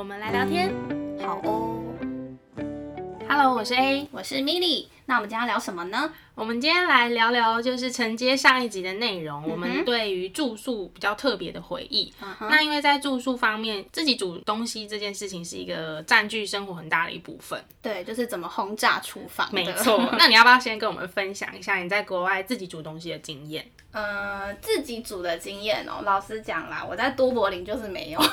我们来聊天。好哦。Hello，我是 A。我是 Milly，那我们今天要聊什么呢？我们今天来聊聊，就是承接上一集的内容，我嗯们对于住宿比较特别的回忆。嗯那因为在住宿方面，自己煮东西这件事情是一个占据生活很大的一部分。对，就是怎么轰炸厨房的。没错，那你要不要先跟我们分享一下你在国外自己煮东西的经验？呃，自己煮的经验哦，老实讲啦，我在都柏林就是没有。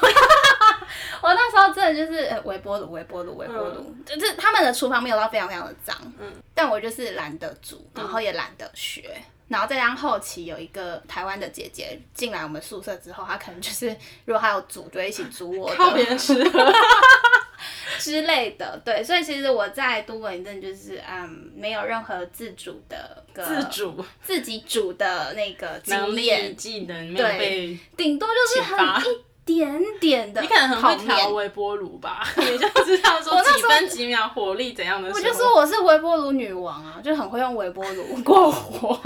我那时候真的就是呃微波炉、微波炉、微波炉，就是他们的厨房没有到非常非常的脏，嗯，但我就是懒得煮，然后也懒得学。然后再加上后期有一个台湾的姐姐进来我们宿舍之后，她可能就是如果她有煮，就一起煮我的人吃喝。之类的。对，所以其实我在都柏林真的就是嗯，没有任何自主的个自主自己煮的那个能力、经验，技能对，顶多就是很一点点的你可能很泡会调。微波炉吧，你就知道说几分几秒火力怎样的。我就说我是微波炉女王啊，就很会用微波炉 过火。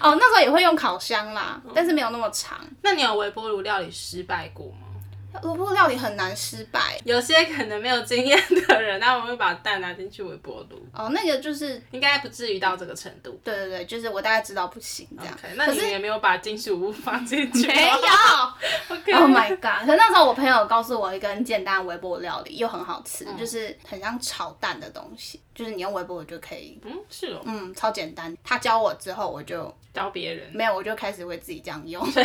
哦，那时候也会用烤箱啦，但是没有那么长。那你有微波炉料理失败过吗？微波炉料理很难失败有些可能没有经验的人，他们会把蛋拿进去微波炉，哦，那个就是应该不至于到这个程度。对对对，就是我大概知道不行这样。OK，那你也没有把金属物放进去？没有 OK，，Oh my god！可是那时候我朋友告诉我一个很简单的微波炉料理，又很好吃，就是很像炒蛋的东西，就是你用微波炉就可以，嗯，是哦，嗯，超简单。他教我之后，我就教别人，没有，我就开始会自己这样用。对，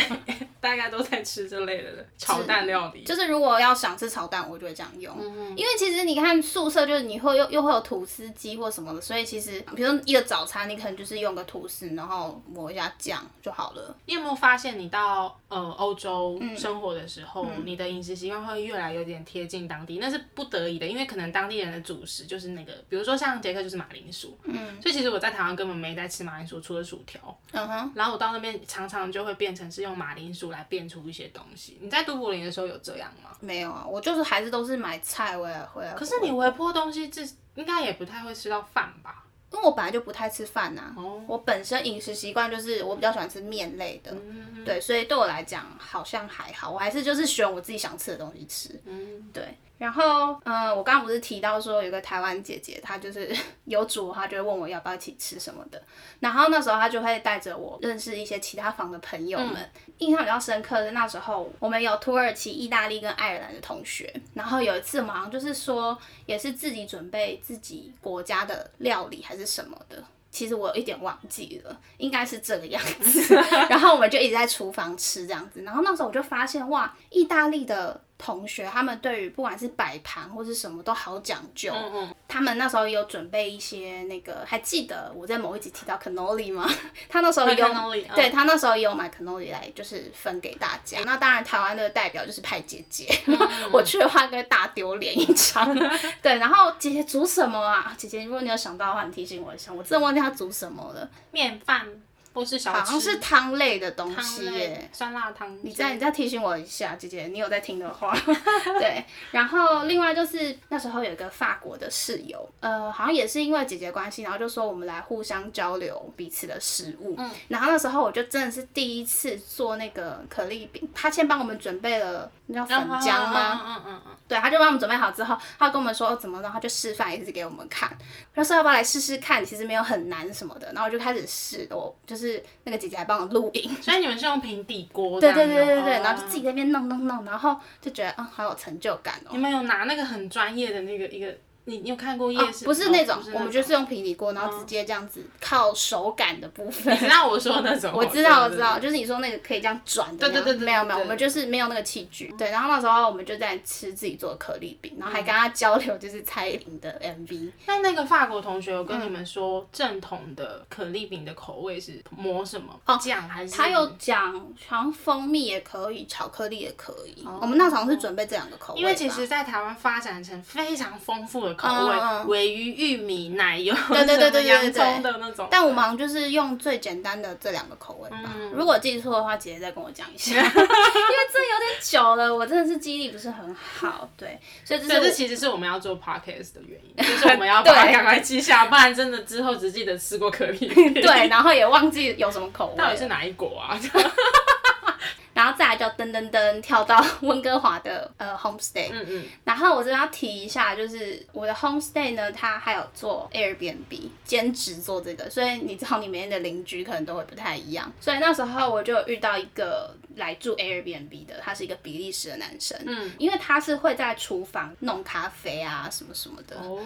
大家都在吃这类的炒蛋料理。就是如果要想吃炒蛋，我就会这样用。嗯因为其实你看宿舍，就是你会又又会有吐司机或什么的，所以其实比如说一个早餐，你可能就是用个吐司，然后抹一下酱就好了。你有没有发现，你到呃欧洲嗯生活的时候，你的饮食习惯会越来有点贴近当地？那是不得已的，因为可能当地人的主食就是那个，比如说像杰克就是马铃薯，嗯，所以其实我在台湾根本没在吃马铃薯，除了薯条。嗯哼，然后我到那边常常就会变成是用马铃薯来变出一些东西。你在都柏林的时候有这样吗？没有啊，我就是还是都是买菜回来回来。可是你微波东西，这应该也不太会吃到饭吧？因为我本来就不太吃饭呐、哦我本身饮食习惯就是我比较喜欢吃面类的，嗯对，所以对我来讲好像还好，我还是就是选我自己想吃的东西吃，嗯，对。然后，嗯、我刚刚不是提到说有个台湾姐姐，她就是 有煮，她就会问我要不要一起吃什么的。然后那时候她就会带着我认识一些其他房的朋友们。印象比较深刻的那时候，我们有土耳其、意大利跟爱尔兰的同学。然后有一次我们好像就是说，也是自己准备自己国家的料理还是什么的。其实我有一点忘记了，应该是这个样子。然后我们就一直在厨房吃这样子。然后那时候我就发现，哇，意大利的同学他们对于不管是摆盘或是什么都好讲究。嗯嗯，他们那时候也有准备一些那个，还记得我在某一集提到 cannoli 吗？他那时候也有对他那时候也有买 cannoli 来，就是分给大家。那当然，台湾的代表就是派姐姐，我去的话，该大丢脸一场。对，然后姐姐煮什么啊？姐姐，如果你有想到的话，你提醒我一下，我真的忘记她煮什么了，面饭或是小吃，好像是汤类的东西耶。酸辣汤。你再你再提醒我一下，姐姐，你有在听的话，对。然后另外就是那时候有一个法国的室友，呃，好像也是因为姐姐关系，然后就说我们来互相交流彼此的食物。嗯。然后那时候我就真的是第一次做那个可丽饼，他先帮我们准备了，那叫粉浆吗？嗯嗯嗯嗯。对，他就帮我们准备好之后，他跟我们说、哦、怎么，然后他就示范一次给我们看，他说要不要来试试看，其实没有很难什么的，然后我就开始试，我就是那个姐姐来帮我录影，所以你们是用平底锅对？对对对对，哦然后就自己在那边弄弄弄，然后就觉得啊、好有成就感哦。你们有拿那个很专业的那个一个你你有看过夜市？不是那种哦，我们就是用平底锅，然后直接这样子靠手感的部分你。知道我说的那种？我知道，我知道，。就是你说那个可以这样转的那样。对对对对没有没有，我们就是没有那个器具。对，然后那时候我们就在吃自己做的可丽饼，然后还跟他交流就是蔡依林的 MV。那那个法国同学有跟嗯你们说正统的可丽饼的口味是抹什么？酱还是？他有讲，好像蜂蜜也可以，巧克力也可以。我们那时候是准备这两个口味。因为其实，在台湾发展成非常丰富的口味，嗯嗯尾鱼、玉米、奶油，对对对 对对对洋葱的那种。但我们好像就是用最简单的这两个口味吧。嗯如果记错的话，姐姐再跟我讲一下，因为这有点久了，我真的是记忆力不是很好。对，所以这这其实是我们要做 podcast 的原因，就是我们要把它对赶快记下，不然真的之后只记得吃过可丽饼，对，然后也忘记有什么口味。到底是哪一国啊？然后再来就噔噔噔跳到 温哥华的呃 homestay，、嗯嗯，然后我这边要提一下，就是我的 homestay 呢，它还有做 Airbnb 兼职做这个，所以你知道你每天的邻居可能都会不太一样。所以那时候我就遇到一个来住 Airbnb 的，他是一个比利时的男生，嗯，因为他是会在厨房弄咖啡啊什么什么的，哦，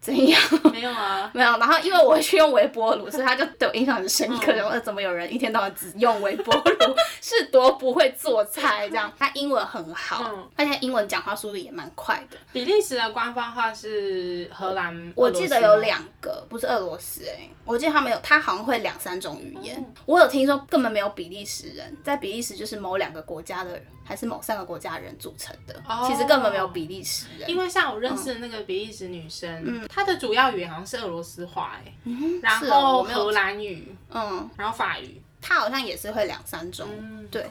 怎样？没有啊，没有，然后因为我去用微波炉，所以他就对我印象很深刻。然后呃怎么有人一天到晚只用微波炉，是多不会做菜这样？他英文很好，嗯而且英文讲话速度也蛮快的。比利时的官方话是荷兰，我记得有两个，不是俄罗斯哎、我记得他没有，他好像会两三种语言。哦我有听说根本没有比利时人，在比利时就是某两个国家的人，还是某三个国家的人组成的，哦其实根本没有比利时人。因为像我认识的那个比利时女生，嗯她的主要语言好像是俄罗斯话，哎，然后荷兰语，嗯，然后法语，她好像也是会两三种。嗯，对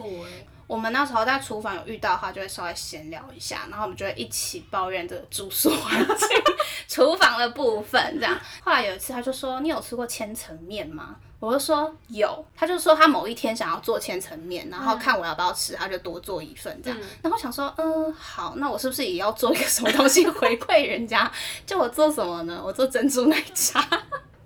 我们那时候在厨房有遇到的话，就会稍微闲聊一下，然后我们就会一起抱怨这个住宿环境、厨房的部分这样。后来有一次，他就说：“你有吃过千层面吗？”我就说有，他就说他某一天想要做千层面，然后看我要不要吃，他就多做一份这样。然后想说，嗯，好，那我是不是也要做一个什么东西回馈人家？就我做什么呢？我做珍珠奶茶。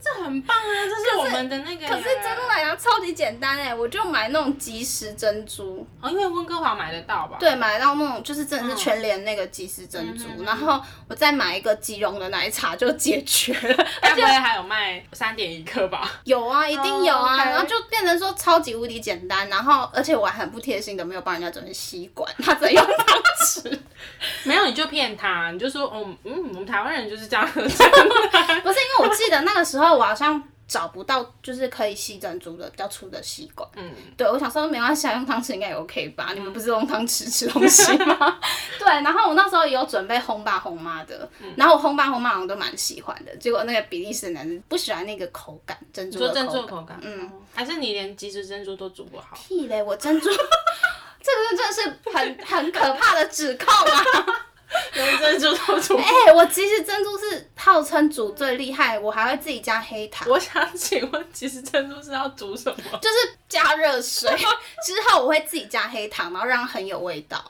这很棒啊，这是我们的那个耶。可是珍珠奶茶超级简单哎，我就买那种即食珍珠，哦，因为温哥华买得到吧？对，买到那种就是真的是全联那个即食珍珠，然后我再买一个即溶的奶茶就解决了。该不会还有卖三点一克吧？有啊，一定有啊然后就变成说超级无敌简单，然后而且我还很不贴心的没有帮人家准备吸管，他只能用汤匙。没有，你就骗他，你就说，哦，嗯，我们台湾人就是这样喝。不是因为我记得那个时候我好像找不到就是可以吸珍珠的比较粗的吸管。嗯，对，我想说没关系，啊，用汤匙应该也 OK 吧？你们不是用汤匙吃东西吗？对，然后我那时候也有准备烘爸烘妈的，嗯然后我烘爸烘妈好像都蛮喜欢的，结果那个比利时男人不喜欢那个口感，珍珠的做珍珠的口感。口感，嗯，还是你连即食珍珠都煮不好？屁嘞，我珍珠，这个真的是很很可怕的指控啊！连珍珠都煮。哎、我其实珍珠是号称煮最厉害，我还会自己加黑糖。我想请问，其实珍珠是要煮什么？就是加热水 之后，我会自己加黑糖，然后让它很有味道。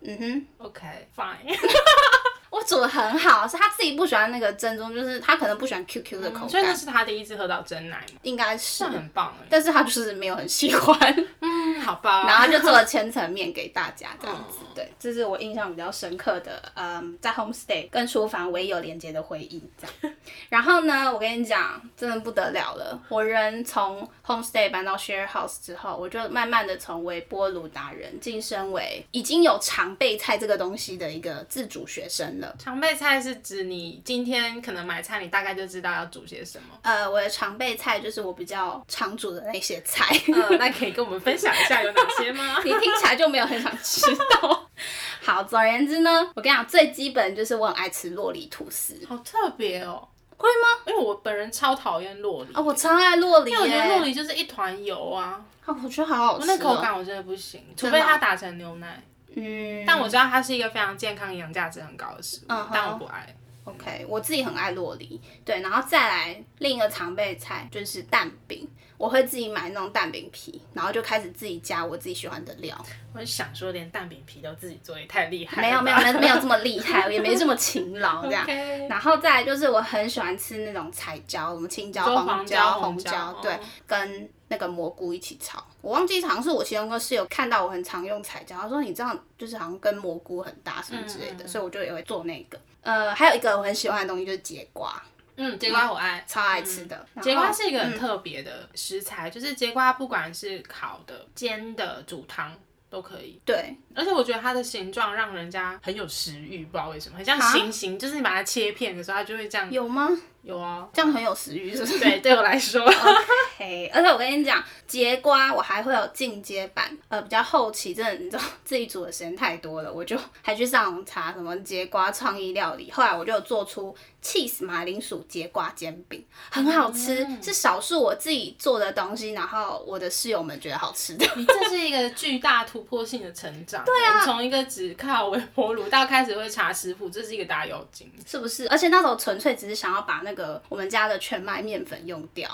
嗯哼，OK，fine。我煮的很好，是他自己不喜欢那个珍珠，就是他可能不喜欢 QQ 的口嗯所以那，是他第一次喝到真奶嘛？应该是这，很棒哎。但是他就是没有很喜欢，嗯，好吧。然后就做了千层面给大家这样子。嗯对，这是我印象比较深刻的，嗯，在 homestay 跟厨房唯一有连接的回忆这样。然后呢，我跟你讲，真的不得了了，我人从 homestay 搬到 share house 之后，我就慢慢的从微波炉达人晋升为已经有常备菜这个东西的一个自主学生了。常备菜是指你今天可能买菜，你大概就知道要煮些什么。呃，我的常备菜就是我比较常煮的那些菜，呃，那可以跟我们分享一下有哪些吗？你听起来就没有很想知道。好，总而言之呢，我跟你讲，最基本就是我很爱吃洛里吐司。好特别哦。会吗？因为我本人超讨厌洛梨，啊、我超爱洛里耶，因为我觉得洛梨就是一团油啊，啊，我觉得好好吃、哦。那口感我真的不行，除非它打成牛奶。嗯，但我知道它是一个非常健康、营养价值很高的食物，嗯哼但我不爱。OK，我自己很爱洛梨，对，然后再来另一个常备菜就是蛋饼，我会自己买那种蛋饼皮，然后就开始自己加我自己喜欢的料。我想说，连蛋饼皮都自己做，也太厉害。没有没有没有没有这么厉害，也没这么勤劳这样。然后再来就是我很喜欢吃那种彩椒，什么青椒、说黄黄椒红红椒对哦，跟那个蘑菇一起炒。我忘记好像是我其中一个室友看到我很常用彩椒，他说你这样就是好像跟蘑菇很搭什么之类的，所以我就也会做那个。呃，还有一个我很喜欢的东西就是节瓜，嗯，节瓜我爱，超爱吃的。节瓜是一个很特别的食材，就是节瓜不管是烤的、煎的、煮汤都可以。对，而且我觉得它的形状让人家很有食欲，不知道为什么，很像星星，就是你把它切片的时候，它就会这样。有吗？有啊，这样很有食欲，是不是？对，对我来说。嘿，而且我跟你讲，节瓜我还会有进阶版，呃，比较后期，真的你知道自己煮的时间太多了，我就还去上网查什么节瓜创意料理，后来我就做出 cheese 马铃薯节瓜煎饼，很好吃，是少数我自己做的东西，然后我的室友们觉得好吃的。你这是一个巨大突破性的成长，对啊，从一个只靠微波炉到开始会查食谱，这是一个大妖精，是不是？而且那时候纯粹只是想要把那个我们家的全麦面粉用掉，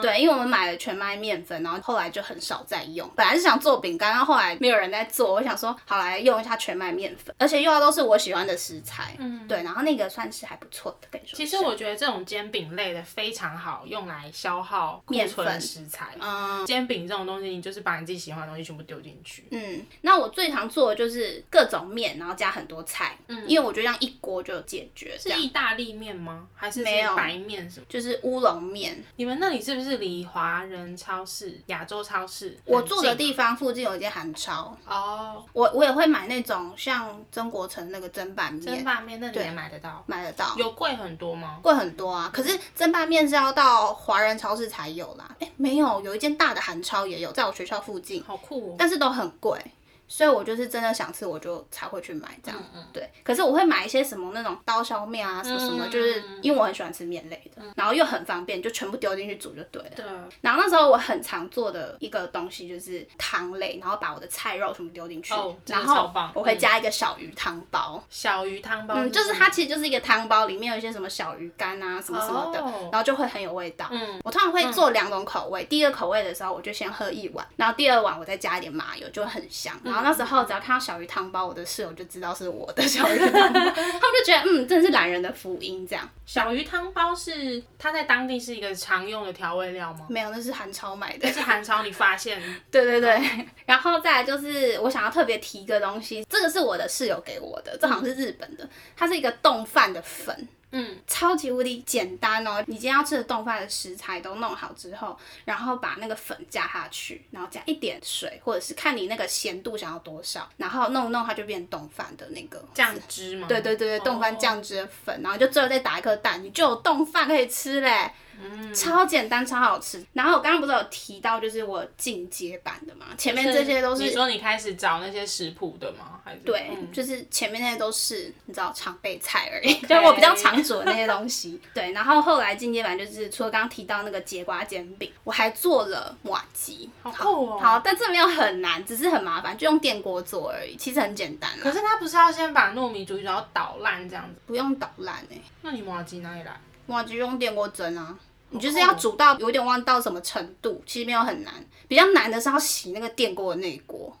对，因为我们。买了全麦面粉，然后后来就很少再用。本来是想做饼干，然后后来没有人在做，我想说好来用一下全麦面粉，而且用的都是我喜欢的食材。嗯，对，然后那个算是还不错的，跟你说。其实我觉得这种煎饼类的非常好用来消耗库存食材。嗯，煎饼这种东西，你就是把你自己喜欢的东西全部丢进去。嗯，那我最常做的就是各种面，然后加很多菜。嗯，因为我觉得这样一锅就解决。是意大利面吗？还是没有白面什么？就是乌龙面。你们那里是不是离华人超市、亚洲超市，我住的地方附近有一间韩超哦。我我也会买那种像曾国成那个蒸拌面，蒸拌面那里也买得到，买得到。有贵很多吗？贵很多啊！可是蒸拌面是要到华人超市才有啦。哎，没有，有一间大的韩超也有，在我学校附近，好酷哦。但是都很贵。所以我就是真的想吃，我就才会去买这样。对，可是我会买一些什么那种刀削面啊，什么什么，就是因为我很喜欢吃面类的，然后又很方便，就全部丢进去煮就对了。对。然后那时候我很常做的一个东西就是汤类，然后把我的菜肉什么丢进去，然后我会加一个小鱼汤包。小鱼汤包。嗯，就是它其实就是一个汤包，里面有一些什么小鱼干啊，什么什么的，然后就会很有味道。嗯。我通常会做两种口味，第一个口味的时候我就先喝一碗，然后第二碗我再加一点麻油，就很香。然后那时候只要看到小鱼汤包，我的室友就知道是我的小鱼汤包，他们就觉得嗯，真的是懒人的福音这样。小鱼汤包是它在当地是一个常用的调味料吗？没有，那是韩超买的。那是韩超你发现？对对对。然后再来就是我想要特别提一个东西，这个是我的室友给我的，这好像是日本的，它是一个冻饭的粉。嗯，超级无敌简单哦！你今天要吃的冻饭的食材都弄好之后，然后把那个粉加下去，然后加一点水，或者是看你那个咸度想要多少，然后弄弄它就变冻饭的那个酱汁嘛？对对对对，冻饭酱汁的粉，然后就最后再打一颗蛋，你就有冻饭可以吃嘞。嗯，超简单，超好吃。然后我刚刚不是有提到，就是我进阶版的嘛？前面这些都是你说你开始找那些食谱的吗？还是对，就是前面那些都是你知道常备菜而已，就我比较常煮的那些东西。对，然后后来进阶版就是除了刚刚提到那个节瓜煎饼，我还做了马吉，好酷哦。好，但这没有很难，只是很麻烦，就用电锅做而已，其实很简单。可是它不是要先把糯米煮然后捣烂这样子？不用捣烂哎。那你马吉哪里来？马吉用电锅蒸啊。你就是要煮到有点忘到什么程度，其实没有很难，比较难的是要洗那个电锅的那锅，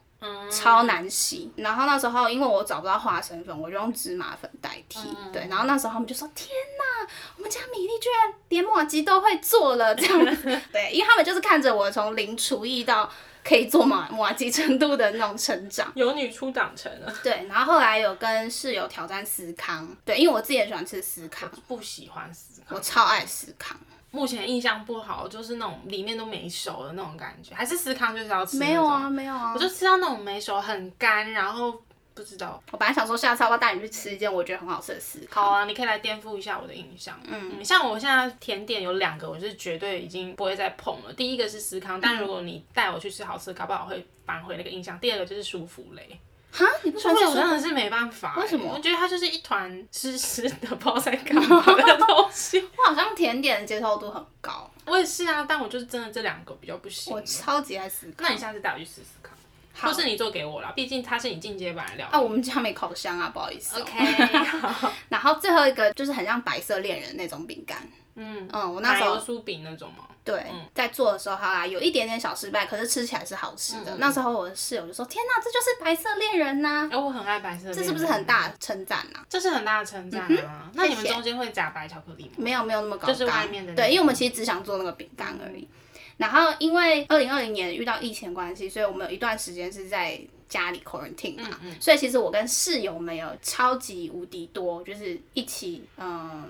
超难洗。然后那时候因为我找不到花生粉，我就用芝麻粉代替。对，然后那时候他们就说：“天哪，我们家米粒居然连马吉都会做了！”这样 对，因为他们就是看着我从零厨艺到可以做马马吉程度的那种成长，有女初长成了。对，然后后来有跟室友挑战司康，对，因为我自己也喜欢吃司康，不喜欢司康，我超爱司康。目前印象不好，就是那种里面都没熟的那种感觉，还是司康就是要吃没有啊，没有啊，我就吃到那种没熟很干，然后不知道。我本来想说下次要不要带你去吃一件我觉得很好吃的司康。好啊，你可以来颠覆一下我的印象。嗯，像我现在甜点有两个，我是绝对已经不会再碰了。第一个是司康，但如果你带我去吃好吃，搞不好会扳回那个印象。第二个就是舒芙蕾。哈，你不说我真的是没办法。为什么？我觉得它就是一团湿湿的，不知道在干嘛的东西。我好像甜点的接受度很高。我也是啊，但我就是真的这两个比较不行。我超级爱思康。那你下次带我去试试看，或是你做给我啦，毕竟它是你进阶版的料。啊，我们家没烤箱啊，不好意思。OK。然后最后一个就是很像白色恋人那种饼干。嗯嗯，我那时候酥饼那种吗？对，在做的时候，好啦，有一点点小失败，可是吃起来是好吃的。那时候我的室友就说：“天哪，这就是白色恋人呐！”哎，我很爱白色。这是不是很大的称赞呐？这是很大的称赞啊！那你们中间会夹白巧克力吗？没有，没有那么高。就是外面的。对，因为我们其实只想做那个饼干而已。然后因为二零二零年遇到疫情关系，所以我们有一段时间是在家里 quarantine 嘛，所以其实我跟室友们有超级无敌多，就是一起嗯。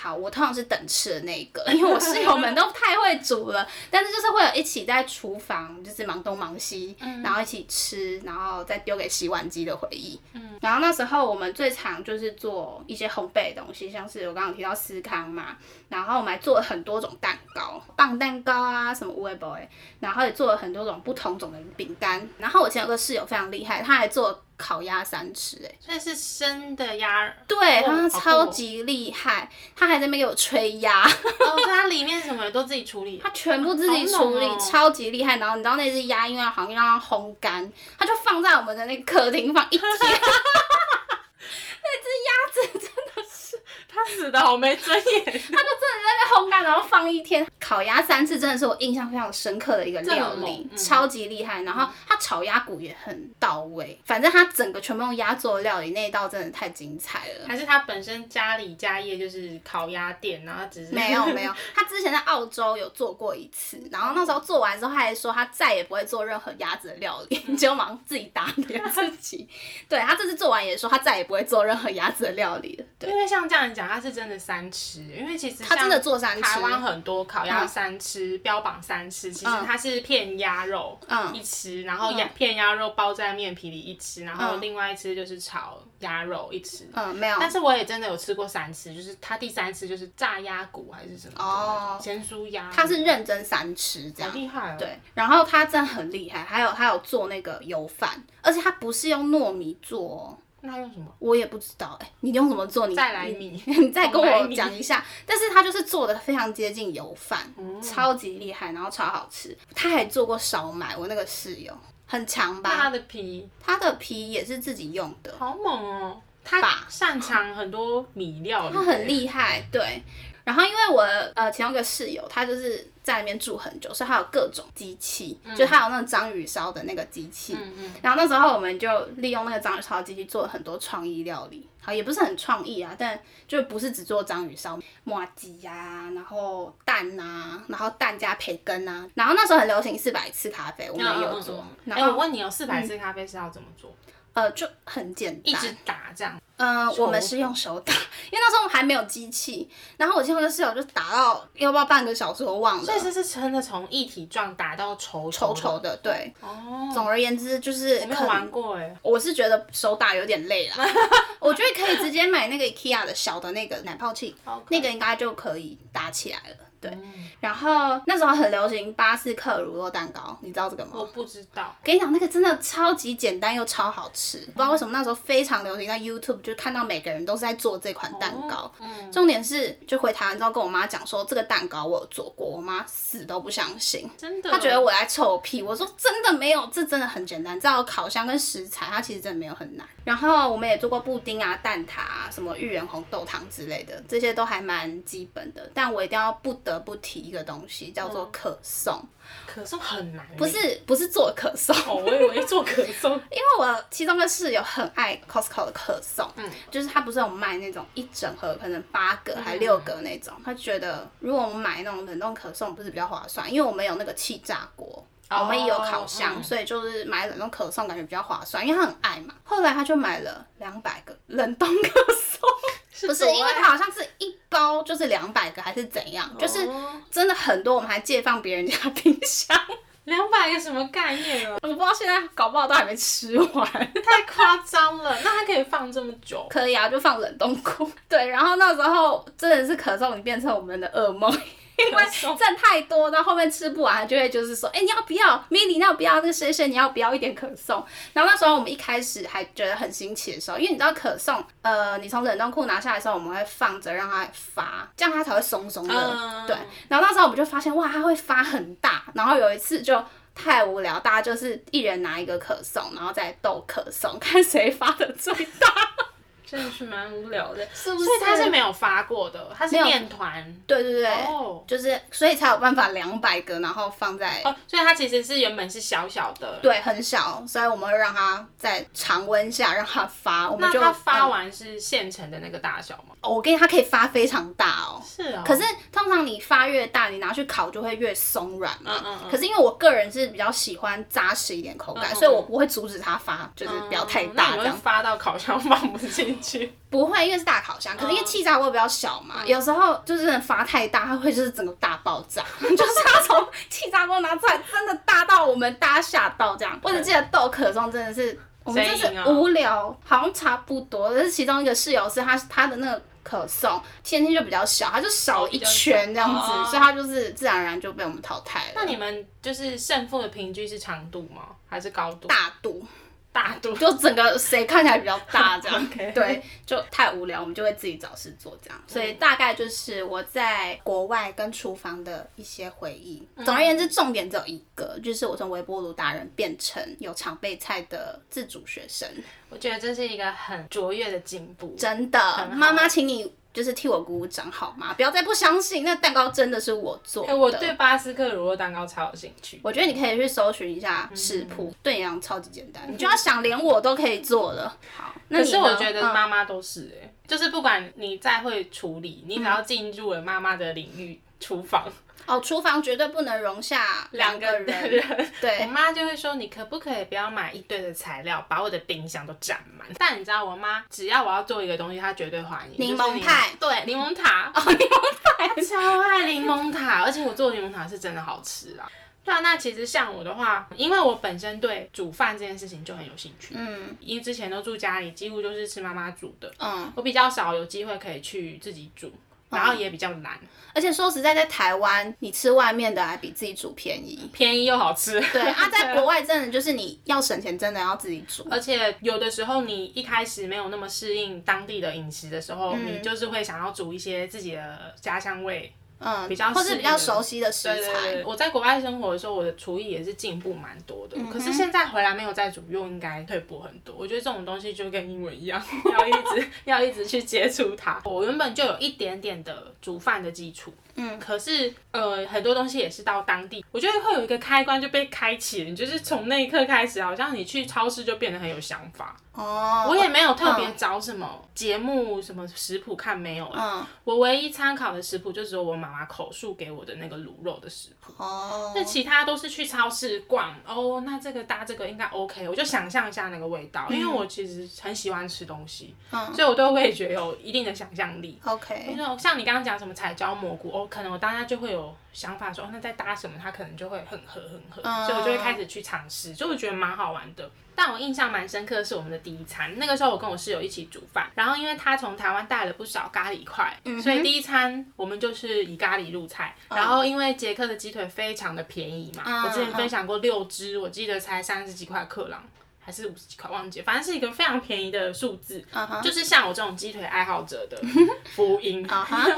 好，我通常是等吃的那一个，因为我室友们都太会煮了，但是就是会有一起在厨房，就是忙东忙西，然后一起吃，然后再丢给洗碗机的回忆。嗯，然后那时候我们最常就是做一些烘焙的东西，像是我刚刚提到司康嘛，然后我们还做了很多种蛋糕，棒蛋糕啊，什么 w e b o y 然后也做了很多种不同种的饼干。然后我前有个室友非常厉害，他还做。烤鸭三吃，哎，那是生的鸭，对，他超级厉害，他还在那边给我吹鸭，哦，他里面什么都自己处理，他全部自己处理，超级厉害。然后你知道那只鸭，因为好像要让它烘干，他就放在我们的那个客厅放一天，那只鸭子真的是。他死的好没尊严，他就真的在那烘干，然后放一天。烤鸭三次真的是我印象非常深刻的一个料理，超级厉害。然后他炒鸭骨也很到位，反正他整个全部用鸭做的料理，那一道真的太精彩了。还是他本身家里家业就是烤鸭店，然后只是没有没有，他之前在澳洲有做过一次，然后那时候做完之后，他还说他再也不会做任何鸭子的料理，就忙自己打脸自己。对他这次做完也说他再也不会做任何鸭子的料理了。对，因为像这样讲。他是真的三吃，因为其实他真的做三吃。台湾很多烤鸭三吃，标榜三吃，其实它是片鸭肉一吃，然后鸭片鸭肉包在面皮里一吃，然后另外一吃就是炒鸭肉一吃。嗯，没有。但是我也真的有吃过三吃，就是它第三次就是炸鸭骨还是什么哦，咸酥鸭。它是认真三吃这样，厉害哦。对，然后它真的很厉害，还有还有做那个油饭，而且它不是用糯米做。那用什么？我也不知道哎，你用什么做？你再来米，你再跟我讲一下。但是他就是做的非常接近油饭，超级厉害，然后超好吃。他还做过烧麦，我那个室友很强吧？他的皮，他的皮也是自己用的，好猛哦！他擅长很多米料，他很厉害，对。然后因为我呃其中一个室友，他就是在那边住很久，所以它有各种机器，就它有那种章鱼烧的那个机器。嗯嗯。然后那时候我们就利用那个章鱼烧机器做了很多创意料理，好也不是很创意啊，但就不是只做章鱼烧，麻鸡呀，然后蛋啊，然后蛋加培根啊，然后那时候很流行四百次咖啡，我们也有做。哎，我问你哦，四百次咖啡是要怎么做？呃，就很简单，一直打这样。嗯，我们是用手打，因为那时候还没有机器。然后我前后的室友就打到要不要半个小时，我忘了。所以是真的从一体状打到稠稠稠的，对。哦。总而言之就是。我没有玩过哎。我是觉得手打有点累了，我觉得可以直接买那个 IKEA 的小的那个奶泡器，那个应该就可以打起来了。对，然后那时候很流行巴斯克乳酪蛋糕，你知道这个吗？我不知道。跟你讲，那个真的超级简单又超好吃，不知道为什么那时候非常流行，在 YouTube 就看到每个人都是在做这款蛋糕。嗯。重点是，就回台湾之后跟我妈讲说这个蛋糕我有做过，我妈死都不相信，真的。她觉得我在臭屁。我说真的没有，这真的很简单，只要烤箱跟食材，它其实真的没有很难。然后我们也做过布丁啊、蛋挞啊、什么芋圆红豆汤之类的，这些都还蛮基本的。但我一定要不得不提一个。东西叫做可颂，可颂很难，不是不是做可颂，我以为做可颂，因为我其中的室友很爱 Costco 的可颂，嗯，就是他不是有卖那种一整盒可能八个还六个那种，他觉得如果我们买那种冷冻可颂不是比较划算，因为我们有那个气炸锅，我们也有烤箱，所以就是买冷冻可颂感觉比较划算，因为他很爱嘛。后来他就买了两百个 冷冻可颂。不是，因为他好像是一包就是两百个还是怎样，就是真的很多，我们还借放别人家冰箱。两百个什么概念啊？我不知道现在搞不好都还没吃完，太夸张了。那它可以放这么久？可以啊，就放冷冻库。对，然后那时候真的是咳嗽，你变成我们的噩梦。因为 挣太多，到后面吃不完，就会就是说，哎，你要不要？米莉，你要不要？那个谁谁，你要不要一点可颂？然后那时候我们一开始还觉得很新奇的时候，因为你知道可颂，呃，你从冷冻库拿下来的时候，我们会放着让它发，这样它才会松松的。对。然后那时候我们就发现，哇，它会发很大。然后有一次就太无聊，大家就是一人拿一个可颂，然后再斗可颂，看谁发的最大。真的是蛮无聊的。是不是？所以它是没有发过的，它是面团。对对对，哦就是所以才有办法两百个，然后放在哦，所以它其实是原本是小小的。对很小，所以我们会让它在常温下让它发，我们就那它发嗯完是现成的那个大小吗？哦我跟你，它可以发非常大哦。是哦。可是通常你发越大，你拿去烤就会越松软嘛。嗯嗯嗯可是因为我个人是比较喜欢扎实一点口感，嗯嗯所以我不会阻止它发，就是不要太大这样。发到烤箱放不进去。不会，因为是大烤箱，可是因为气炸锅比较小嘛，有时候就是发太大，它会就是整个大爆炸，就是它从气炸锅拿出来，真的大到我们大家吓到这样。我只记得豆可颂真的是，我们真是无聊，好像差不多。但是其中一个室友是他他的那个。可颂天天就比较小，它就少一圈这样子，哦所以它就是自然而然就被我们淘汰了。那你们就是胜负的平均是长度吗？还是高度？大度，大度。就整个谁看起来比较大 这样对，就太无聊，我们就会自己找事做这样。所以大概就是我在国外跟厨房的一些回忆。总而言之，重点只有一个，就是我从微波炉达人变成有常备菜的自主学生。我觉得这是一个很卓越的进步。真的，妈妈，请你就是替我鼓鼓掌好吗？不要再不相信，那蛋糕真的是我做的。哎、我对巴斯克乳酪蛋糕超有兴趣。我觉得你可以去搜寻一下食嗯谱，对你来讲超级简单，你就要想连我都可以做了。好，那是我觉得嗯妈妈都是哎、就是不管你再会处理，你只要进入了妈妈的领域，厨房哦，厨房绝对不能容下两个人。人。我对，妈就会说，你可不可以不要买一堆的材料，把我的冰箱都占满？但你知道，我妈只要我要做一个东西，她绝对欢迎。柠檬派对，柠檬塔。哦，柠檬派，超爱柠檬塔，而且我做的柠檬塔是真的好吃啊。对啊，那其实像我的话，因为我本身对煮饭这件事情就很有兴趣，嗯因为之前都住家里，几乎就是吃妈妈煮的，嗯，我比较少有机会可以去自己煮，然后也比较难，而且说实在，在台湾你吃外面的还比自己煮便宜。便宜又好吃。对啊，在国外真的就是你要省钱，真的要自己煮。而且有的时候你一开始没有那么适应当地的饮食的时候，你就是会想要煮一些自己的家乡味。嗯，比较或是比较熟悉的食对对材。对，我在国外生活的时候，我的厨艺也是进步蛮多的。可是现在回来没有再煮，又应该退步很多。我觉得这种东西就跟英文一样，要一直要一直去接触它。我原本就有一点点的煮饭的基础，嗯，可是呃很多东西也是到当地，我觉得会有一个开关就被开启了，你就是从那一刻开始，好像你去超市就变得很有想法。哦，我也没有特别找什么节目、什么食谱看，没有、嗯。我唯一参考的食谱就只有我妈妈口述给我的那个卤肉的食谱。哦，那其他都是去超市逛哦，那这个搭这个应该 OK，我就想象一下那个味道，因为我其实很喜欢吃东西，嗯。所以我对味觉有一定的想象力。OK，就像你刚刚讲什么彩椒蘑菇，哦，可能我当下就会有想法说，哦，那再搭什么，它可能就会很合很合，嗯所以我就会开始去尝试，就会觉得蛮好玩的。但我印象蛮深刻的是我们的第一餐，那个时候我跟我室友一起煮饭，然后因为他从台湾带了不少咖喱块，所以第一餐我们就是以咖喱入菜。然后因为杰克的鸡腿非常的便宜嘛，嗯我之前分享过六只，我记得才三十几块克朗。还是五十几块，忘记了，反正是一个非常便宜的数字就是像我这种鸡腿爱好者的 福音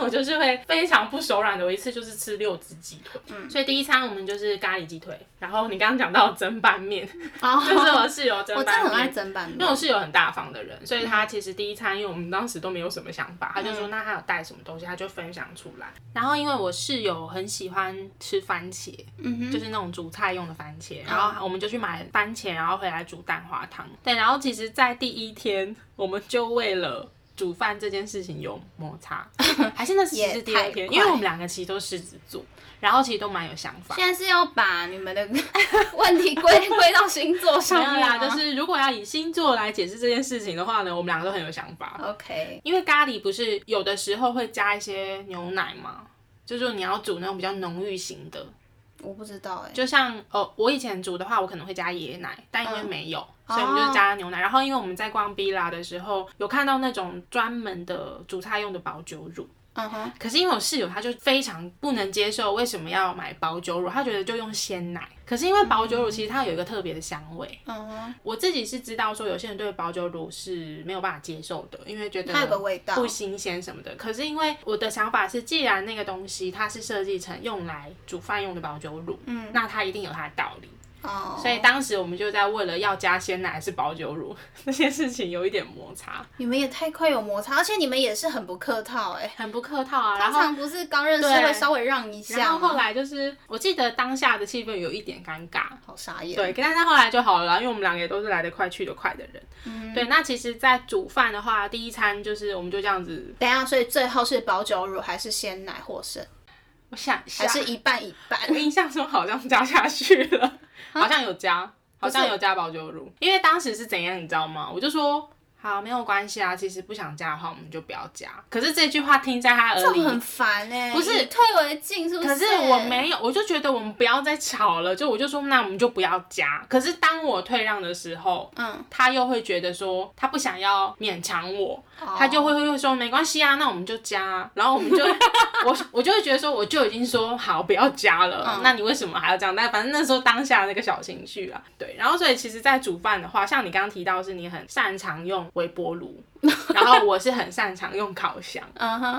我就是会非常不手软的，我一次就是吃六只鸡腿。嗯所以第一餐我们就是咖喱鸡腿，然后你刚刚讲到蒸拌面，哦，就是我室友蒸拌我真的很爱。蒸拌面因为我室友很大方的人，所以他其实第一餐，因为我们当时都没有什么想法，他就说嗯那他有带什么东西，他就分享出来。然后因为我室友很喜欢吃番茄，嗯哼，就是那种煮菜用的番茄，然后我们就去买番茄，然后回来煮蛋花汤。对，然后其实，在第一天，我们就为了煮饭这件事情有摩擦，还是那只是第二天，因为我们两个其实都狮子座，然后其实都蛮有想法。现在是要把你们的 问题归 归到星座上面有啦，就是如果要以星座来解释这件事情的话呢，我们两个都很有想法。OK，因为咖喱不是有的时候会加一些牛奶吗？就是说你要煮那种比较浓郁型的，我不知道哎，就像呃，我以前煮的话，我可能会加椰奶，但因为没有，嗯所以我们就加牛奶。然后因为我们在逛 b 拉的时候，有看到那种专门的煮菜用的保酒乳。嗯哼，可是因为我室友他就非常不能接受为什么要买保酒乳，他觉得就用鲜奶。可是因为保酒乳其实它有一个特别的香味，嗯哼，我自己是知道说有些人对保酒乳是没有办法接受的，因为觉得它有个味道不新鲜什么的。可是因为我的想法是，既然那个东西它是设计成用来煮饭用的保酒乳，嗯，那它一定有它的道理。哦，所以当时我们就在为了要加鲜奶还是保酒乳 这些事情有一点摩擦，你们也太快有摩擦，而且你们也是很不客套哎、很不客套啊。然后通常不是刚认识对。会稍微让一下，然后后来就是我记得当下的气氛有一点尴尬，好傻眼。对，但是后来就好了啦，因为我们两个也都是来得快去得快的人。嗯。对，那其实，在煮饭的话，第一餐就是我们就这样子，等一下，所以最后是保酒乳还是鲜奶获胜，我想还是一半一半？我印象中好像加下去了，好像有加，好像有加保酒乳。因为当时是怎样，你知道吗？我就说好，没有关系啊，其实不想加的话，我们就不要加。可是这句话听在他耳里，这很烦哎、不是退为进，是不是？可是我没有，我就觉得我们不要再吵了，就我就说那我们就不要加。可是当我退让的时候，嗯，他又会觉得说他不想要勉强我，哦他就会会说没关系啊，那我们就加啊。然后我们就 我我就会觉得说我就已经说好不要加了，嗯那你为什么还要这样？但反正那时候当下那个小情绪啊，对。然后所以其实，在煮饭的话，像你刚刚提到是你很擅长用微波炉，然后我是很擅长用烤箱。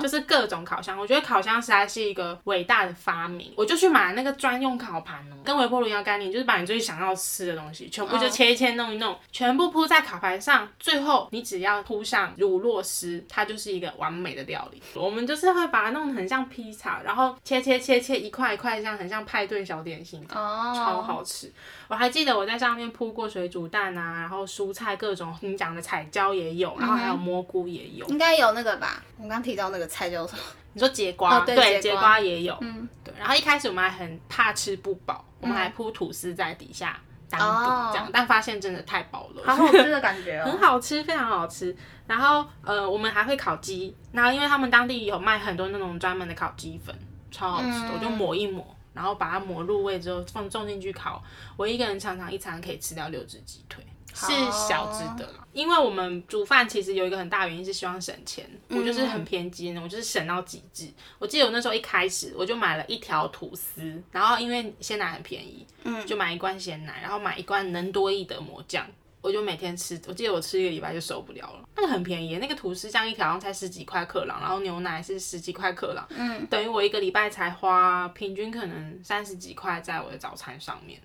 就是各种烤箱，我觉得烤箱实在是一个伟大的发明。我就去买那个专用烤盘哦，跟微波炉一样概念，就是把你最想要吃的东西全部就切一切、弄一弄，全部铺在烤盘上，最后你只要铺上乳酪丝，它就是一个完美的料理。我们就是会把它弄得很像披萨，然后切切切切一块一块，这样很像派对小点心。哦，超好吃！我还记得我在上面铺过水煮蛋啊，然后蔬菜各种你讲的彩椒也有，然后还有蘑菇也有。应该有那个吧？我刚提到那个菜叫什么？你说节瓜，哦对对，节瓜瓜也有，嗯，对。然后一开始我们还很怕吃不饱，我们还铺吐司在底下当这样，但发现真的太饱了，好好吃的感觉 很哦。好吃，非常好吃。然后呃，我们还会烤鸡，然后因为他们当地有卖很多那种专门的烤鸡粉，超好吃的，嗯我就抹一抹。然后把它抹入味之后放种进去烤，我一个人常常一餐可以吃掉六只鸡腿，是小只的啦。因为我们煮饭其实有一个很大原因是希望省钱，我就是很偏激的，我就是省到极致。我记得我那时候一开始我就买了一条吐司，然后因为鲜奶很便宜，嗯，就买一罐鲜奶，然后买一罐能多益的魔酱。我就每天吃，我记得我吃一个礼拜就受不了了。那个很便宜，那个吐司酱一条才十几块克朗，然后牛奶是十几块克朗，嗯，等于我一个礼拜才花平均可能三十几块在我的早餐上面。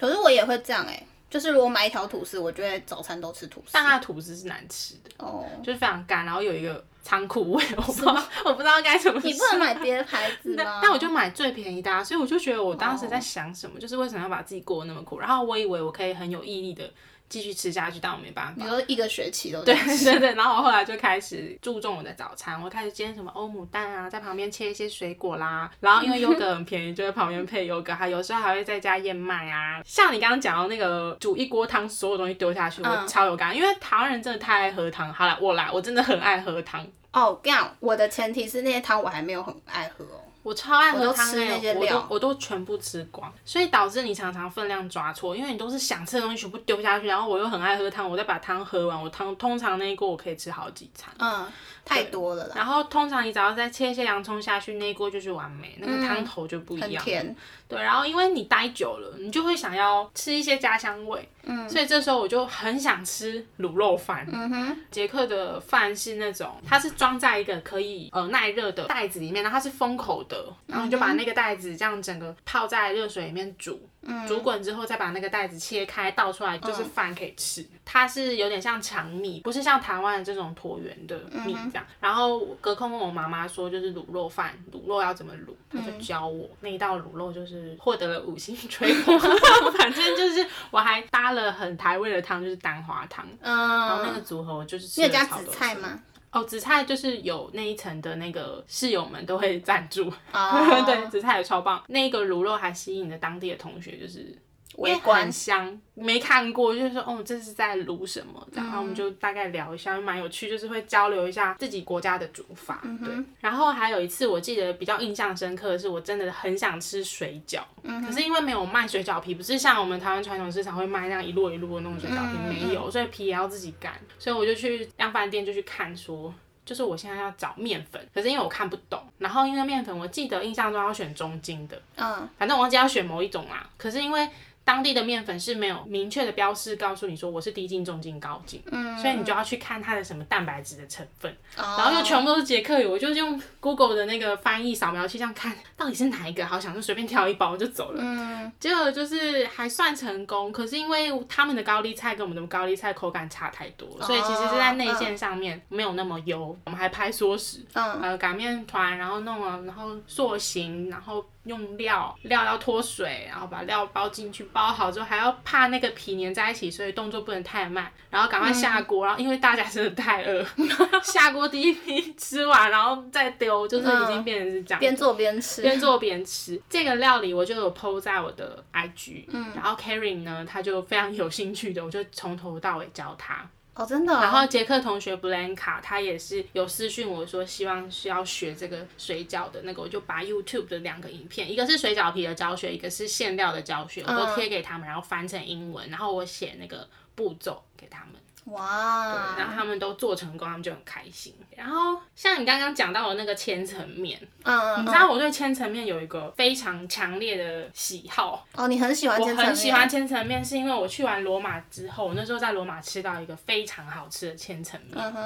可是我也会这样哎、就是如果买一条吐司，我觉得早餐都吃吐司。但它的吐司是难吃的，哦，就是非常干，然后有一个仓库味，我不知道我不知道该怎么说。你不能买别的牌子 但吗？但我就买最便宜的、啊，所以我就觉得我当时在想什么，就是为什么要把自己过得那么苦？然后我以为我可以很有毅力的继续吃下去，但我没办法你。说一个学期都对对对，然后我后来就开始注重我的早餐，我开始煎什么欧姆蛋啊，在旁边切一些水果啦，然后因为 优格很便宜，就在旁边配优格，还有时候还会再加燕麦啊。像你刚刚讲到那个煮一锅汤，所有东西丢下去，我嗯超有感，因为台湾人真的太爱喝汤。好了，我来，我真的很爱喝汤。哦，我跟你讲，我的前提是那些汤我还没有很爱喝哦。我超爱喝汤欸我都我都全部吃光，所以导致你常常分量抓错，因为你都是想吃的东西全部丢下去，然后我又很爱喝汤，我再把汤喝完，我汤通常那一锅我可以吃好几餐。嗯，太多了啦，然后通常你只要再切一些洋葱下去，那一锅就是完美，那个汤头就不一样。很甜。对，然后因为你待久了，你就会想要吃一些家乡味，嗯，所以这时候我就很想吃卤肉饭。嗯哼，捷克的饭是那种，它是装在一个可以呃耐热的袋子里面，然后它是封口的，然后你就把那个袋子这样整个泡在热水里面煮，煮滚之后再把那个袋子切开倒出来，就是饭可以吃。它是有点像长米，不是像台湾的这种椭圆的米这样。然后隔空问我妈妈说，就是卤肉饭，卤肉要怎么卤，她就教我、那一道卤肉就是获得了五星吹捧，反正就是我还搭了很台味的汤，就是蛋花汤。嗯然后那个嗯，组合我就是吃你有加紫菜吗？哦，紫菜就是有那一层的那个室友们都会赞助，哦 对，紫菜也超棒。那个卤肉还吸引了当地的同学，就是围观很香，没看过，就是说，哦，这是在卤什么？这样，然后我嗯们就大概聊一下，蛮有趣，就是会交流一下自己国家的煮法，嗯对。然后还有一次，我记得比较印象深刻的是，我真的很想吃水饺，嗯可是因为没有卖水饺皮，不是像我们台湾传统市场会卖那样一摞一摞的那种水饺皮，嗯没有，所以皮也要自己擀，所以我就去量饭店就去看说。就是我现在要找面粉，可是因为我看不懂，然后因为面粉我记得印象中要选中筋的，嗯，反正我忘记要选某一种啦。可是因为当地的面粉是没有明确的标示告诉你说我是低筋、中筋、高筋，嗯，所以你就要去看它的什么蛋白质的成分，然然后又全部都是捷克油，我就用 Google 的那个翻译扫描器这样看，到底是哪一个？好想就随便挑一包就走了。嗯，结果就是还算成功，可是因为他们的高丽菜跟我们的高丽菜口感差太多了，所以其实是在内馅上面没有那么优。我们还拍缩食，嗯呃，擀面团，然后弄了，然后塑形，然后用料，料要脱水，然后把料包进去，包好之后还要怕那个皮粘在一起，所以动作不能太慢，然后赶快下锅，然后因为大家真的太饿，下锅第一批吃完，然后再丢，就是已经变成是这样。边做边吃，边做边吃。这个料理，我就有 PO 在我的 IG，、然后 Karen 呢，他就非常有兴趣的，我就从头到尾教他。哦，真的哦，然后杰克同学 Blanca 他也是有私讯我说希望是要学这个水饺的那个，我就把 YouTube 的两个影片，一个是水饺皮的教学，一个是馅料的教学，我都贴给他们，然后翻成英文，然后我写那个步骤给他们。哇，然后他们都做成功，他们就很开心。然后像你刚刚讲到的那个千层面，嗯嗯你知道我对千层面有一个非常强烈的喜好，哦，你很喜欢我千层面，很喜欢千层面，是因为我去完罗马之后，我那时候在罗马吃到一个非常好吃的千层面，嗯哼，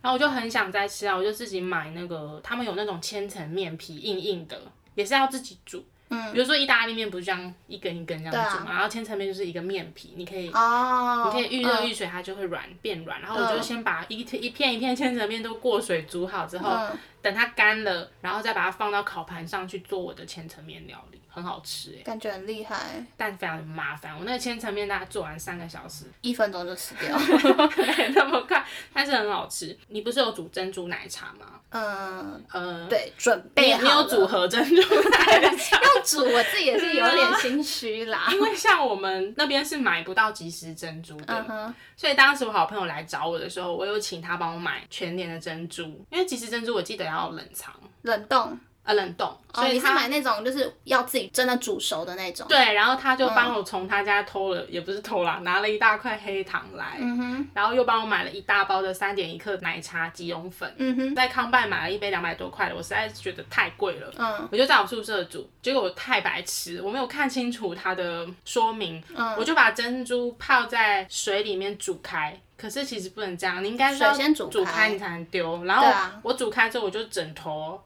然后我就很想再吃啊，我就自己买那个，他们有那种千层面皮硬硬的，也是要自己煮。嗯。比如说意大利面不是这样一根一根这样对啊。煮嘛，然后千层面就是一个面皮，你可以哦，你可以预热嗯预水，它就会软变软。然后我就嗯。先把一一片一片千层面都过水煮好之后，嗯等它干了，然后再把它放到烤盘上去做我的千层面料理，很好吃哎，感觉很厉害，但非常的麻烦。我那个千层面大概做完三个小时，一分钟就吃掉。没那么快，但是很好吃。你不是有煮珍珠奶茶吗？嗯，呃，对，准备好了你有组合珍珠奶茶？要煮，我自己也是有点心虚啦。因为像我们那边是买不到即食珍珠的，所以当时我好朋友来找我的时候，我有请他帮我买全年的珍珠，因为即食珍珠我记得要冷藏，冷冻。呃，冷冻，哦，你是所以他、买那种就是要自己真的煮熟的那种。对，然后他就帮我从他家偷了，也不是偷啦，拿了一大块黑糖来，嗯哼，然后又帮我买了一大包的三点一克奶茶即溶粉，嗯哼，在康拜买了一杯两百多块的，我实在是觉得太贵了。嗯我就在我宿舍煮，结果我太白痴，我没有看清楚它的说明，嗯，我就把珍珠泡在水里面煮开。可是其实不能这样，你应该是要先煮煮开开你才能丢。然后我煮开之后，我就整坨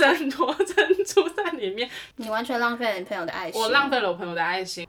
整坨珍珠在里面，你完全浪费了你朋友的爱心。我浪费了我朋友的爱心，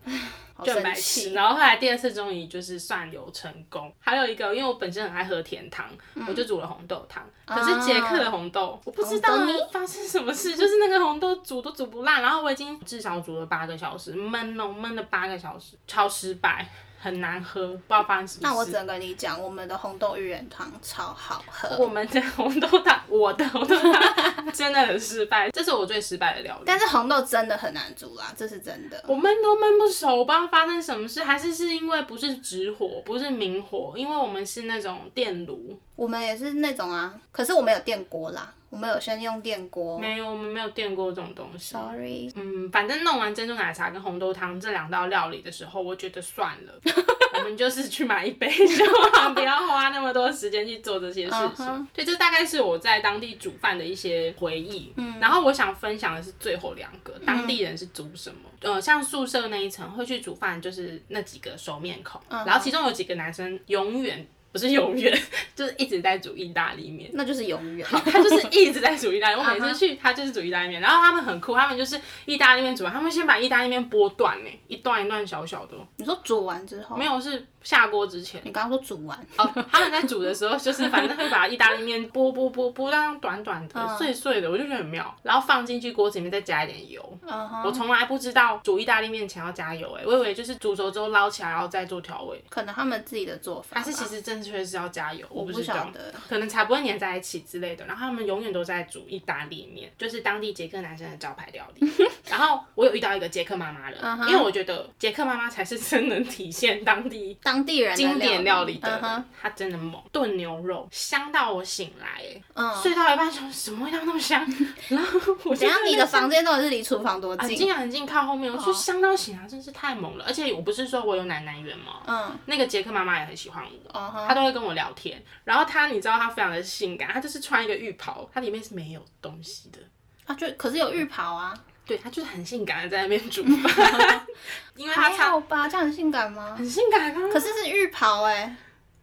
好就很白痴。。然后后来第二次终于就是算有成功。还有一个，因为我本身很爱喝甜汤，我就煮了红豆汤。可是捷克的红豆，我不知道发生什么事，就是那个红豆煮都煮不烂，然后我已经至少煮了八个小时，焖哦焖了八个小时，超失败。很难喝，不知道发生什么事。那我只能跟你讲，我们的红豆芋圆汤超好喝，我们的红豆汤，我的红豆汤真的很失败，这是我最失败的料理。但是红豆真的很难煮啦，这是真的。我焖都焖不熟，我不知道发生什么事，还是是因为不是直火，不是明火，因为我们是那种电炉，我们也是那种啊，可是我们有电锅啦，我们有先用电锅。没有，我们没有电锅这种东西。Sorry，嗯，反正弄完珍珠奶茶跟红豆汤这两道料理的时候，我觉得算了，我们就是去买一杯就好，不要花那么多时间去做这些事情。对，这大概是我在当地煮饭的一些回忆。嗯，然后我想分享的是最后两个，当地人是煮什么？呃，像宿舍那一层会去煮饭，就是那几个熟面孔，然后其中有几个男生永远。不是永远，就是一直在煮意大利面。那就是永远。他就是一直在煮意大利面，我每次去他就是煮意大利面，然后他们很酷，他们就是意大利面煮完，他们先把意大利面剥断呢，一段一段小小的，你说煮完之后，没有是下锅之前。你刚刚说煮完，哦，他们在煮的时候，就是反正会把意大利面剥剥剥剥到短短的、碎碎的，我就觉得很妙。然后放进去锅子里面，再加一点油。嗯哼，我从来不知道煮意大利面前要加油，哎，我以为就是煮熟之后捞起来，然后再做调味。可能他们自己的做法吧，还是其实正确是要加油，我我不。晓得。可能才不会粘在一起之类的。然后他们永远都在煮意大利面，就是当地捷克男生的招牌料理。然后我有遇到一个捷克妈妈的嗯哼因为我觉得捷克妈妈才是真能体现当地当地人经典料理的嗯哼，她真的猛，炖牛肉香到我醒来，哎，嗯，睡到一半说什么味道那么香，然后我就怎样？在那边你的房间到底是离厨房多很近？近很近，靠后面，我就哦香到醒来，真是太猛了。而且我不是说我有奶奶缘吗？嗯，那个杰克妈妈也很喜欢我，她都会跟我聊天。然后她，你知道她非常的性感，她就是穿一个浴袍，它里面是没有东西的。啊，就可是有浴袍啊，对他就是很性感的在那边煮饭，因为他还好吧？这样很性感吗？很性感啊。可是是浴袍哎、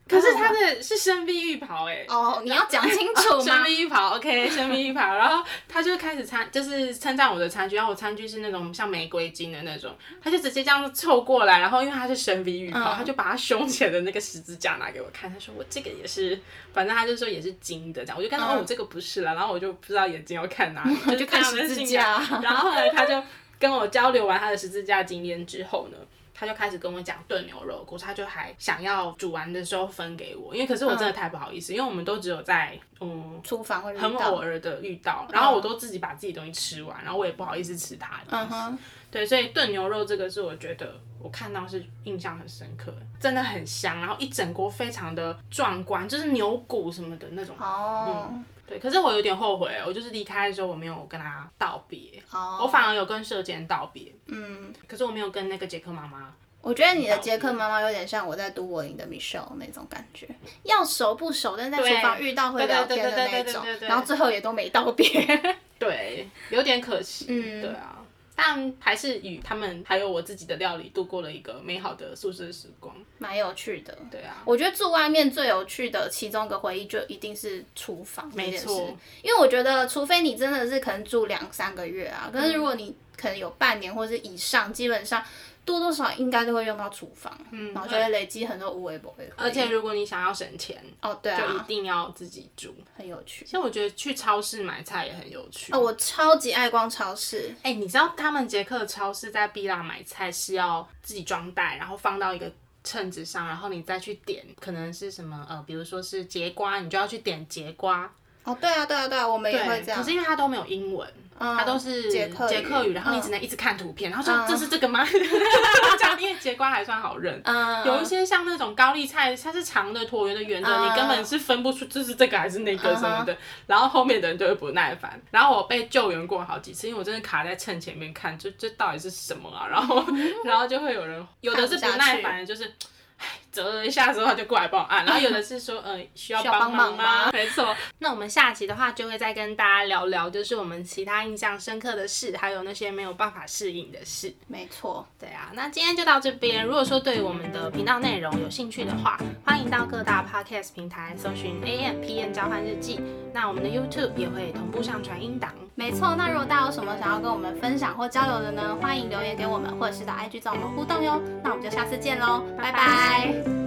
可是他的是深 V 浴袍哎、哦，你要讲清楚深吗？V 浴袍，OK，深 V 浴袍，然后他就开始参，就是称赞我的餐具，然后我餐具是那种像玫瑰金的那种，他就直接这样凑过来，然后因为他是深 V 浴袍，嗯。他就把他胸前的那个十字架拿给我看，他说我这个也是，反正他就说也是金的这样，我就跟他说、嗯。哦我这个不是了，然后我就不知道眼睛要看哪里，我就看十字架。然后后来他就跟我交流完他的十字架经验之后呢。他就开始跟我讲炖牛肉锅，他就还想要煮完的时候分给我，因为可是我真的太不好意思，因为我们都只有在嗯厨房会很偶尔的遇到，然后我都自己把自己东西吃完，然后我也不好意思吃他的东西。嗯哼，对，所以炖牛肉这个是我觉得我看到是印象很深刻，真的很香，然后一整锅非常的壮观，就是牛骨什么的那种。哦，对，可是我有点后悔，我就是离开的时候我没有跟他道别，哦，我反而有跟社监道别，嗯，可是我没有跟那个杰克妈妈。我觉得你的杰克妈妈有点像我在读我赢的 Michelle 那种感觉，要熟不熟，但是在对厨房遇到会聊天的那种然后最后也都没道别。对，有点可惜。嗯对啊。但还是与他们还有我自己的料理度过了一个美好的宿舍时光。蛮有趣的。对啊，我觉得住外面最有趣的其中一个回忆，就一定是厨房这件事。没错因为我觉得，除非你真的是可能住两三个月啊，可是如果你可能有半年或是以上，基本上多多少少应该都会用到厨房，嗯，然后就会累积很多无微不微。而且如果你想要省钱，哦，对就一啊，定要自己煮。很有趣。其实我觉得去超市买菜也很有趣。哦，我超级爱逛超市，哎、你知道他们捷克的超市在毕拉买菜是要自己装袋，然后放到一个秤子上，然后你再去点，可能是什么呃，比如说是节瓜，你就要去点节瓜。哦，对啊，对啊，对啊，我们也会这样。可是因为它都没有英文，嗯它都是捷克语语，然后你嗯只能一直看图片，然后说、嗯这是这个吗？这样因为节瓜还算好认。嗯，有一些像那种高丽菜，它是长的、椭圆的、圆的，嗯你根本是分不出这是这个还是那个什么的。然后后面的人就会不耐烦。然后我被救援过好几次，因为我真的卡在秤前面看，就这到底是什么啊？然后然后就会有人，有的是不耐烦，就是。唉 折了一下之后，他就过来帮我按，然后有的是说，呃，需要帮帮忙忙吗吗？没错。那我们下期的话，就会再跟大家聊聊，就是我们其他印象深刻的事，还有那些没有办法适应的事。没错，对啊，那今天就到这边。如果说对我们的频道内容有兴趣的话，欢迎到各大 podcast 平台搜寻 AM PM 交换日记。那我们的 YouTube 也会同步上传音档。没错。那如果大家有什么想要跟我们分享或交流的呢，欢迎留言给我们，或者是到 IG 找我们互动哟。那我们就下次见喽，拜拜 Bye.